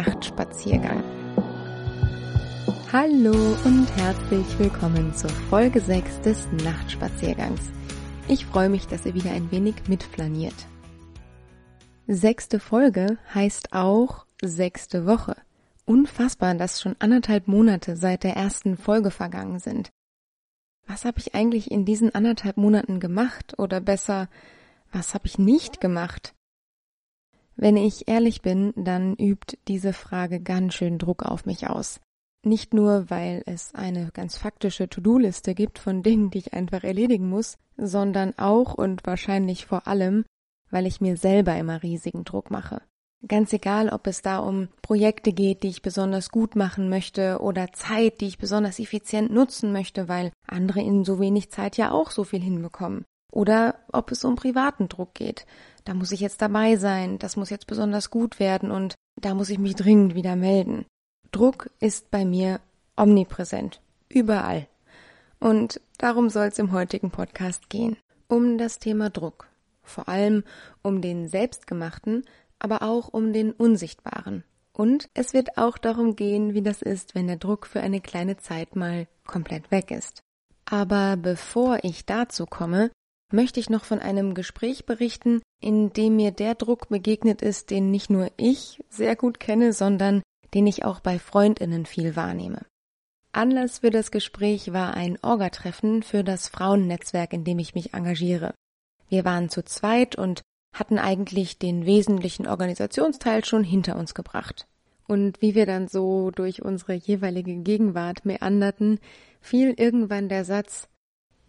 Nachtspaziergang. Hallo und herzlich willkommen zur Folge 6 des Nachtspaziergangs. Ich freue mich, dass ihr wieder ein wenig mitflaniert. Sechste Folge heißt auch sechste Woche. Unfassbar, dass schon anderthalb Monate seit der ersten Folge vergangen sind. Was habe ich eigentlich in diesen anderthalb Monaten gemacht? Oder besser, was habe ich nicht gemacht? Wenn ich ehrlich bin, dann übt diese Frage ganz schön Druck auf mich aus. Nicht nur, weil es eine ganz faktische To-Do-Liste gibt von Dingen, die ich einfach erledigen muss, sondern auch und wahrscheinlich vor allem, weil ich mir selber immer riesigen Druck mache. Ganz egal, ob es da um Projekte geht, die ich besonders gut machen möchte oder Zeit, die ich besonders effizient nutzen möchte, weil andere in so wenig Zeit ja auch so viel hinbekommen. Oder ob es um privaten Druck geht. Da muss ich jetzt dabei sein, das muss jetzt besonders gut werden und da muss ich mich dringend wieder melden. Druck ist bei mir omnipräsent, überall. Und darum soll es im heutigen Podcast gehen. Um das Thema Druck. Vor allem um den selbstgemachten, aber auch um den unsichtbaren. Und es wird auch darum gehen, wie das ist, wenn der Druck für eine kleine Zeit mal komplett weg ist. Aber bevor ich dazu komme, möchte ich noch von einem Gespräch berichten, in dem mir der Druck begegnet ist, den nicht nur ich sehr gut kenne, sondern den ich auch bei Freundinnen viel wahrnehme. Anlass für das Gespräch war ein Orgatreffen für das Frauennetzwerk, in dem ich mich engagiere. Wir waren zu zweit und hatten eigentlich den wesentlichen Organisationsteil schon hinter uns gebracht. Und wie wir dann so durch unsere jeweilige Gegenwart meanderten, fiel irgendwann der Satz,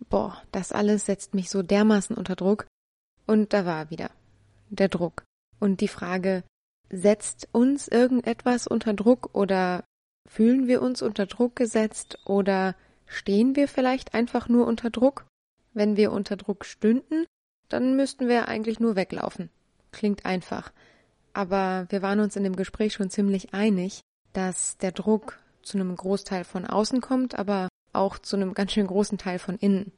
boah, das alles setzt mich so dermaßen unter Druck. Und da war wieder der Druck. Und die Frage, setzt uns irgendetwas unter Druck oder fühlen wir uns unter Druck gesetzt oder stehen wir vielleicht einfach nur unter Druck? Wenn wir unter Druck stünden, dann müssten wir eigentlich nur weglaufen. Klingt einfach. Aber wir waren uns in dem Gespräch schon ziemlich einig, dass der Druck zu einem Großteil von außen kommt, aber auch zu einem ganz schön großen Teil von innen.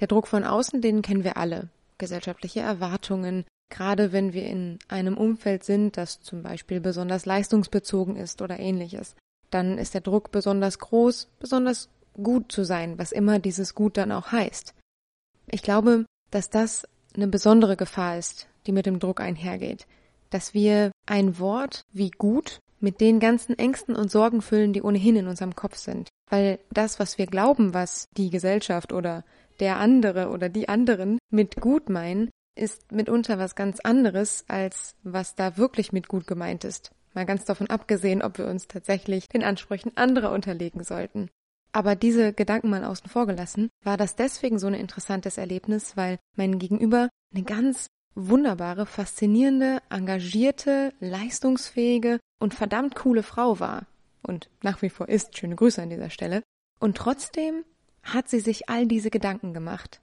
Der Druck von außen, den kennen wir alle. Gesellschaftliche Erwartungen, gerade wenn wir in einem Umfeld sind, das zum Beispiel besonders leistungsbezogen ist oder ähnliches. Dann ist der Druck besonders groß, besonders gut zu sein, was immer dieses Gut dann auch heißt. Ich glaube, dass das eine besondere Gefahr ist, die mit dem Druck einhergeht. Dass wir ein Wort wie gut mit den ganzen Ängsten und Sorgen füllen, die ohnehin in unserem Kopf sind. Weil das, was wir glauben, was die Gesellschaft oder der andere oder die anderen mit gut meinen, ist mitunter was ganz anderes, als was da wirklich mit gut gemeint ist. Mal ganz davon abgesehen, ob wir uns tatsächlich den Ansprüchen anderer unterlegen sollten. Aber diese Gedanken mal außen vor gelassen, war das deswegen so ein interessantes Erlebnis, weil mein Gegenüber eine ganz wunderbare, faszinierende, engagierte, leistungsfähige und verdammt coole Frau war. Und nach wie vor ist. Schöne Grüße an dieser Stelle. Und trotzdem hat sie sich all diese Gedanken gemacht.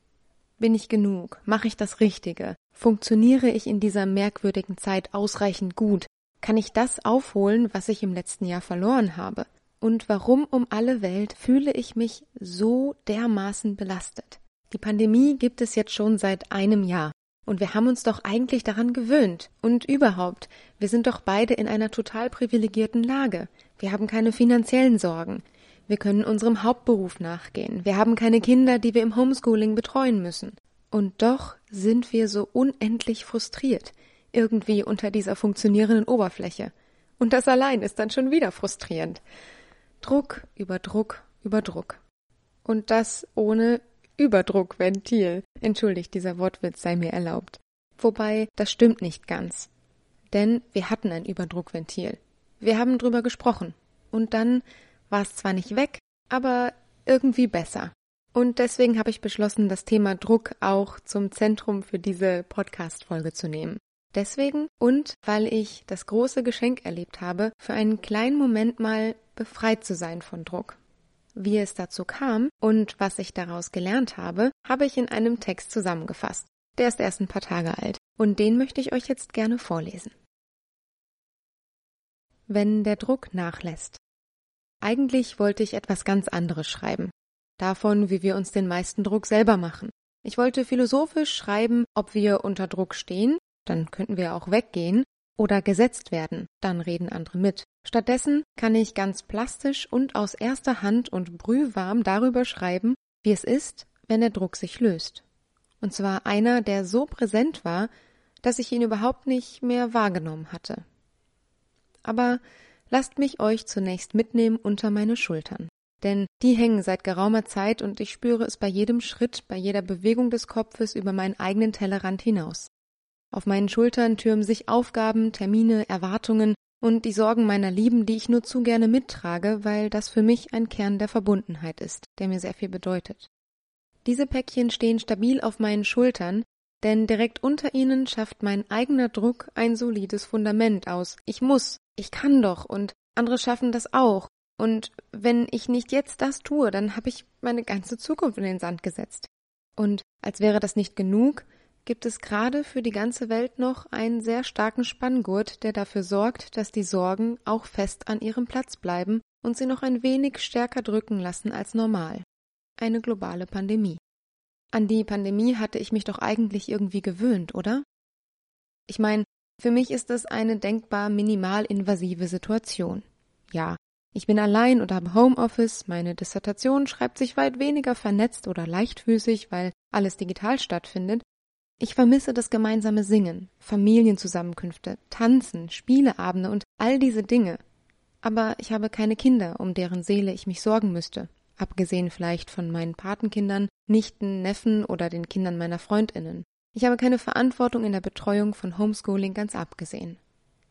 Bin ich genug? Mache ich das Richtige? Funktioniere ich in dieser merkwürdigen Zeit ausreichend gut? Kann ich das aufholen, was ich im letzten Jahr verloren habe? Und warum um alle Welt fühle ich mich so dermaßen belastet? Die Pandemie gibt es jetzt schon seit einem Jahr. Und wir haben uns doch eigentlich daran gewöhnt. Und überhaupt, wir sind doch beide in einer total privilegierten Lage. Wir haben keine finanziellen Sorgen. Wir können unserem Hauptberuf nachgehen. Wir haben keine Kinder, die wir im Homeschooling betreuen müssen. Und doch sind wir so unendlich frustriert, irgendwie unter dieser funktionierenden Oberfläche. Und das allein ist dann schon wieder frustrierend. Druck über Druck über Druck. Und das ohne Überdruckventil. Entschuldigt, dieser Wortwitz sei mir erlaubt. Wobei, das stimmt nicht ganz. Denn wir hatten ein Überdruckventil. Wir haben drüber gesprochen. Und dann war es zwar nicht weg, aber irgendwie besser. Und deswegen habe ich beschlossen, das Thema Druck auch zum Zentrum für diese Podcast-Folge zu nehmen. Deswegen und weil ich das große Geschenk erlebt habe, für einen kleinen Moment mal befreit zu sein von Druck. Wie es dazu kam und was ich daraus gelernt habe, habe ich in einem Text zusammengefasst. Der ist erst ein paar Tage alt und den möchte ich euch jetzt gerne vorlesen. Wenn der Druck nachlässt. Eigentlich wollte ich etwas ganz anderes schreiben. Davon, wie wir uns den meisten Druck selber machen. Ich wollte philosophisch schreiben, ob wir unter Druck stehen, dann könnten wir auch weggehen, oder gesetzt werden, dann reden andere mit. Stattdessen kann ich ganz plastisch und aus erster Hand und brühwarm darüber schreiben, wie es ist, wenn der Druck sich löst. Und zwar einer, der so präsent war, dass ich ihn überhaupt nicht mehr wahrgenommen hatte. Aber lasst mich euch zunächst mitnehmen unter meine Schultern. Denn die hängen seit geraumer Zeit und ich spüre es bei jedem Schritt, bei jeder Bewegung des Kopfes über meinen eigenen Tellerrand hinaus. Auf meinen Schultern türmen sich Aufgaben, Termine, Erwartungen und die Sorgen meiner Lieben, die ich nur zu gerne mittrage, weil das für mich ein Kern der Verbundenheit ist, der mir sehr viel bedeutet. Diese Päckchen stehen stabil auf meinen Schultern, denn direkt unter ihnen schafft mein eigener Druck ein solides Fundament aus. Ich muss, ich kann doch und andere schaffen das auch. Und wenn ich nicht jetzt das tue, dann habe ich meine ganze Zukunft in den Sand gesetzt. Und als wäre das nicht genug, gibt es gerade für die ganze Welt noch einen sehr starken Spanngurt, der dafür sorgt, dass die Sorgen auch fest an ihrem Platz bleiben und sie noch ein wenig stärker drücken lassen als normal. Eine globale Pandemie. An die Pandemie hatte ich mich doch eigentlich irgendwie gewöhnt, oder? Ich meine, für mich ist es eine denkbar minimal invasive Situation. Ja, ich bin allein und habe Homeoffice, meine Dissertation schreibt sich weit weniger vernetzt oder leichtfüßig, weil alles digital stattfindet. Ich vermisse das gemeinsame Singen, Familienzusammenkünfte, Tanzen, Spieleabende und all diese Dinge. Aber ich habe keine Kinder, um deren Seele ich mich sorgen müsste abgesehen vielleicht von meinen Patenkindern, Nichten, Neffen oder den Kindern meiner Freundinnen. Ich habe keine Verantwortung in der Betreuung von Homeschooling ganz abgesehen.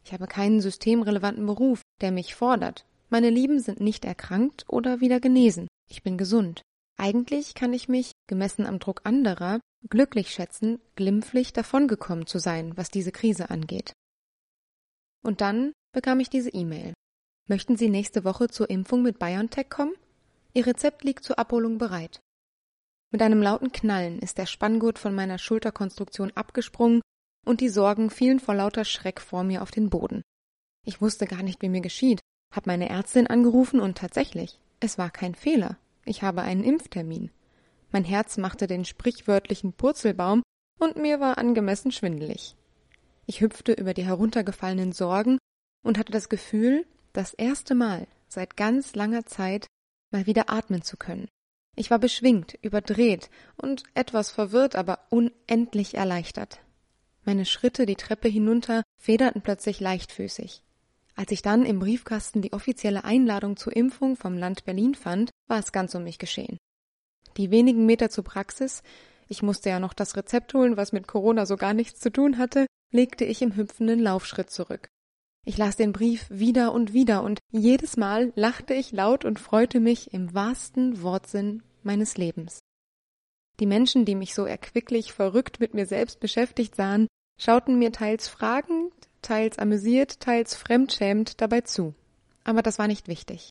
Ich habe keinen systemrelevanten Beruf, der mich fordert. Meine Lieben sind nicht erkrankt oder wieder genesen. Ich bin gesund. Eigentlich kann ich mich, gemessen am Druck anderer, glücklich schätzen, glimpflich davongekommen zu sein, was diese Krise angeht. Und dann bekam ich diese E-Mail. Möchten Sie nächste Woche zur Impfung mit BioNTech kommen? Ihr Rezept liegt zur Abholung bereit. Mit einem lauten Knallen ist der Spanngurt von meiner Schulterkonstruktion abgesprungen und die Sorgen fielen vor lauter Schreck vor mir auf den Boden. Ich wusste gar nicht, wie mir geschieht, hab meine Ärztin angerufen und tatsächlich, es war kein Fehler. Ich habe einen Impftermin. Mein Herz machte den sprichwörtlichen Purzelbaum und mir war angemessen schwindelig. Ich hüpfte über die heruntergefallenen Sorgen und hatte das Gefühl, das erste Mal seit ganz langer Zeit mal wieder atmen zu können. Ich war beschwingt, überdreht und etwas verwirrt, aber unendlich erleichtert. Meine Schritte die Treppe hinunter federten plötzlich leichtfüßig. Als ich dann im Briefkasten die offizielle Einladung zur Impfung vom Land Berlin fand, war es ganz um mich geschehen. Die wenigen Meter zur Praxis, ich musste ja noch das Rezept holen, was mit Corona so gar nichts zu tun hatte, legte ich im hüpfenden Laufschritt zurück. Ich las den Brief wieder und wieder und jedes Mal lachte ich laut und freute mich im wahrsten Wortsinn meines Lebens. Die Menschen, die mich so erquicklich verrückt mit mir selbst beschäftigt sahen, schauten mir teils fragend, teils amüsiert, teils fremdschämend dabei zu. Aber das war nicht wichtig.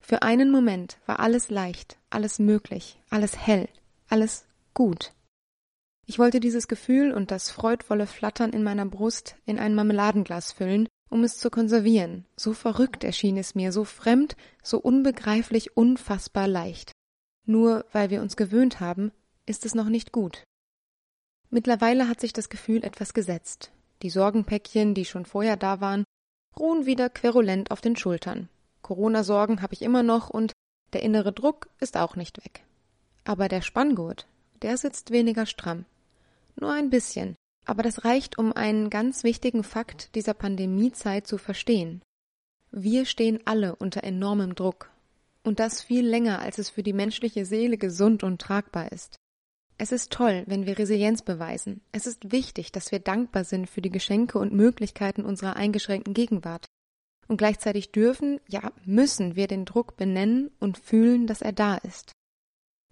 Für einen Moment war alles leicht, alles möglich, alles hell, alles gut. Ich wollte dieses Gefühl und das freudvolle Flattern in meiner Brust in ein Marmeladenglas füllen um es zu konservieren. So verrückt erschien es mir, so fremd, so unbegreiflich unfassbar leicht. Nur weil wir uns gewöhnt haben, ist es noch nicht gut. Mittlerweile hat sich das Gefühl etwas gesetzt. Die Sorgenpäckchen, die schon vorher da waren, ruhen wieder querulent auf den Schultern. Corona-Sorgen habe ich immer noch und der innere Druck ist auch nicht weg. Aber der Spanngurt, der sitzt weniger stramm. Nur ein bisschen, aber das reicht, um einen ganz wichtigen Fakt dieser Pandemiezeit zu verstehen. Wir stehen alle unter enormem Druck. Und das viel länger, als es für die menschliche Seele gesund und tragbar ist. Es ist toll, wenn wir Resilienz beweisen. Es ist wichtig, dass wir dankbar sind für die Geschenke und Möglichkeiten unserer eingeschränkten Gegenwart. Und gleichzeitig dürfen, ja müssen wir den Druck benennen und fühlen, dass er da ist.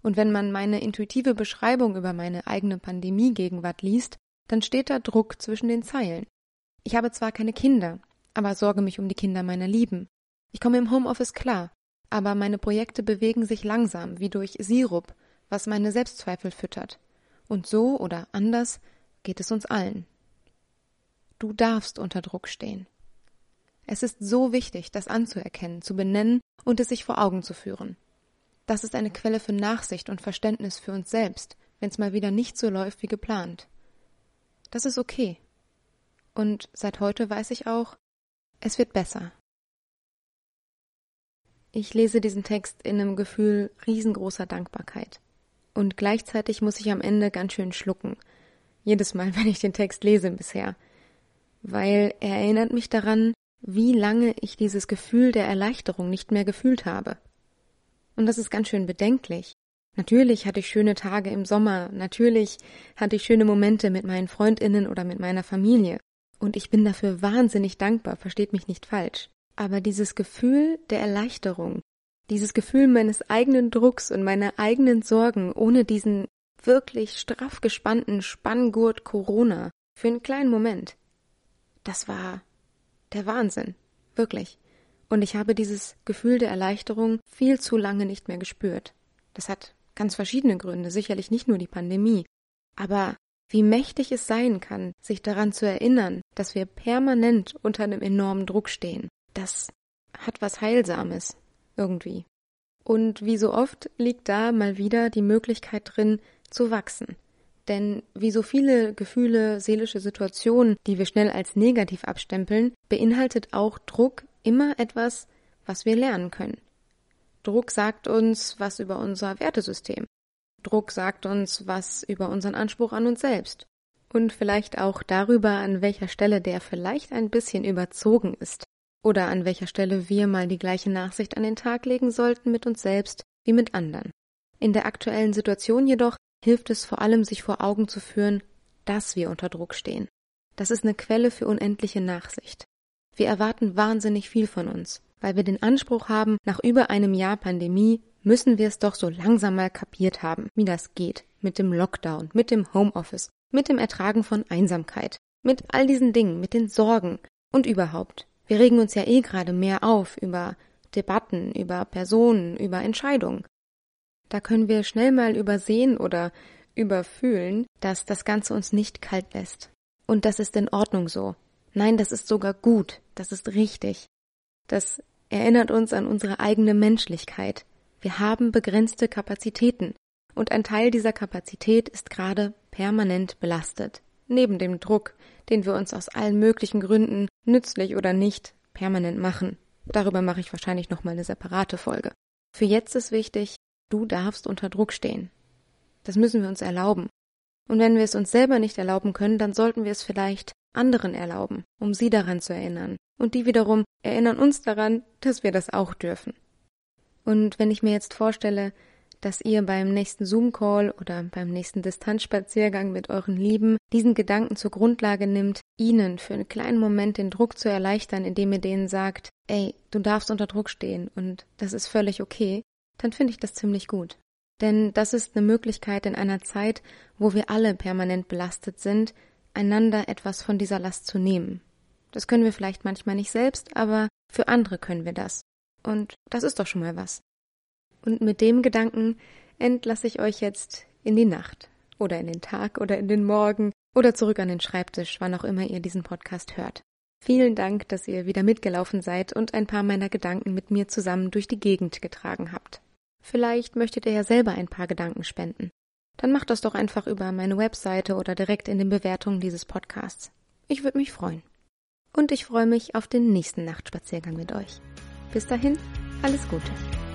Und wenn man meine intuitive Beschreibung über meine eigene Pandemie-Gegenwart liest, dann steht da Druck zwischen den Zeilen. Ich habe zwar keine Kinder, aber sorge mich um die Kinder meiner Lieben. Ich komme im Homeoffice klar, aber meine Projekte bewegen sich langsam, wie durch Sirup, was meine Selbstzweifel füttert. Und so oder anders geht es uns allen. Du darfst unter Druck stehen. Es ist so wichtig, das anzuerkennen, zu benennen und es sich vor Augen zu führen. Das ist eine Quelle für Nachsicht und Verständnis für uns selbst, wenn es mal wieder nicht so läuft wie geplant. Das ist okay. Und seit heute weiß ich auch, es wird besser. Ich lese diesen Text in einem Gefühl riesengroßer Dankbarkeit. Und gleichzeitig muss ich am Ende ganz schön schlucken. Jedes Mal, wenn ich den Text lese bisher. Weil er erinnert mich daran, wie lange ich dieses Gefühl der Erleichterung nicht mehr gefühlt habe. Und das ist ganz schön bedenklich. Natürlich hatte ich schöne Tage im Sommer, natürlich hatte ich schöne Momente mit meinen Freundinnen oder mit meiner Familie. Und ich bin dafür wahnsinnig dankbar, versteht mich nicht falsch. Aber dieses Gefühl der Erleichterung, dieses Gefühl meines eigenen Drucks und meiner eigenen Sorgen ohne diesen wirklich straff gespannten Spanngurt Corona für einen kleinen Moment, das war der Wahnsinn. Wirklich. Und ich habe dieses Gefühl der Erleichterung viel zu lange nicht mehr gespürt. Das hat ganz verschiedene Gründe, sicherlich nicht nur die Pandemie. Aber wie mächtig es sein kann, sich daran zu erinnern, dass wir permanent unter einem enormen Druck stehen. Das hat was Heilsames. Irgendwie. Und wie so oft liegt da mal wieder die Möglichkeit drin, zu wachsen. Denn wie so viele Gefühle, seelische Situationen, die wir schnell als negativ abstempeln, beinhaltet auch Druck immer etwas, was wir lernen können. Druck sagt uns was über unser Wertesystem. Druck sagt uns was über unseren Anspruch an uns selbst. Und vielleicht auch darüber, an welcher Stelle der vielleicht ein bisschen überzogen ist. Oder an welcher Stelle wir mal die gleiche Nachsicht an den Tag legen sollten mit uns selbst wie mit anderen. In der aktuellen Situation jedoch hilft es vor allem, sich vor Augen zu führen, dass wir unter Druck stehen. Das ist eine Quelle für unendliche Nachsicht. Wir erwarten wahnsinnig viel von uns, weil wir den Anspruch haben, nach über einem Jahr Pandemie müssen wir es doch so langsam mal kapiert haben, wie das geht, mit dem Lockdown, mit dem Homeoffice, mit dem Ertragen von Einsamkeit, mit all diesen Dingen, mit den Sorgen und überhaupt. Wir regen uns ja eh gerade mehr auf über Debatten, über Personen, über Entscheidungen. Da können wir schnell mal übersehen oder überfühlen, dass das Ganze uns nicht kalt lässt. Und das ist in Ordnung so. Nein, das ist sogar gut, das ist richtig. Das erinnert uns an unsere eigene Menschlichkeit. Wir haben begrenzte Kapazitäten und ein Teil dieser Kapazität ist gerade permanent belastet. Neben dem Druck, den wir uns aus allen möglichen Gründen, nützlich oder nicht, permanent machen. Darüber mache ich wahrscheinlich nochmal eine separate Folge. Für jetzt ist wichtig, du darfst unter Druck stehen. Das müssen wir uns erlauben. Und wenn wir es uns selber nicht erlauben können, dann sollten wir es vielleicht anderen erlauben, um sie daran zu erinnern. Und die wiederum erinnern uns daran, dass wir das auch dürfen. Und wenn ich mir jetzt vorstelle, dass ihr beim nächsten Zoom-Call oder beim nächsten Distanzspaziergang mit euren Lieben diesen Gedanken zur Grundlage nimmt, ihnen für einen kleinen Moment den Druck zu erleichtern, indem ihr denen sagt, ey, du darfst unter Druck stehen und das ist völlig okay, dann finde ich das ziemlich gut. Denn das ist eine Möglichkeit in einer Zeit, wo wir alle permanent belastet sind, einander etwas von dieser Last zu nehmen. Das können wir vielleicht manchmal nicht selbst, aber für andere können wir das. Und das ist doch schon mal was. Und mit dem Gedanken entlasse ich euch jetzt in die Nacht oder in den Tag oder in den Morgen oder zurück an den Schreibtisch, wann auch immer ihr diesen Podcast hört. Vielen Dank, dass ihr wieder mitgelaufen seid und ein paar meiner Gedanken mit mir zusammen durch die Gegend getragen habt. Vielleicht möchtet ihr ja selber ein paar Gedanken spenden dann macht das doch einfach über meine Webseite oder direkt in den Bewertungen dieses Podcasts. Ich würde mich freuen. Und ich freue mich auf den nächsten Nachtspaziergang mit euch. Bis dahin, alles Gute.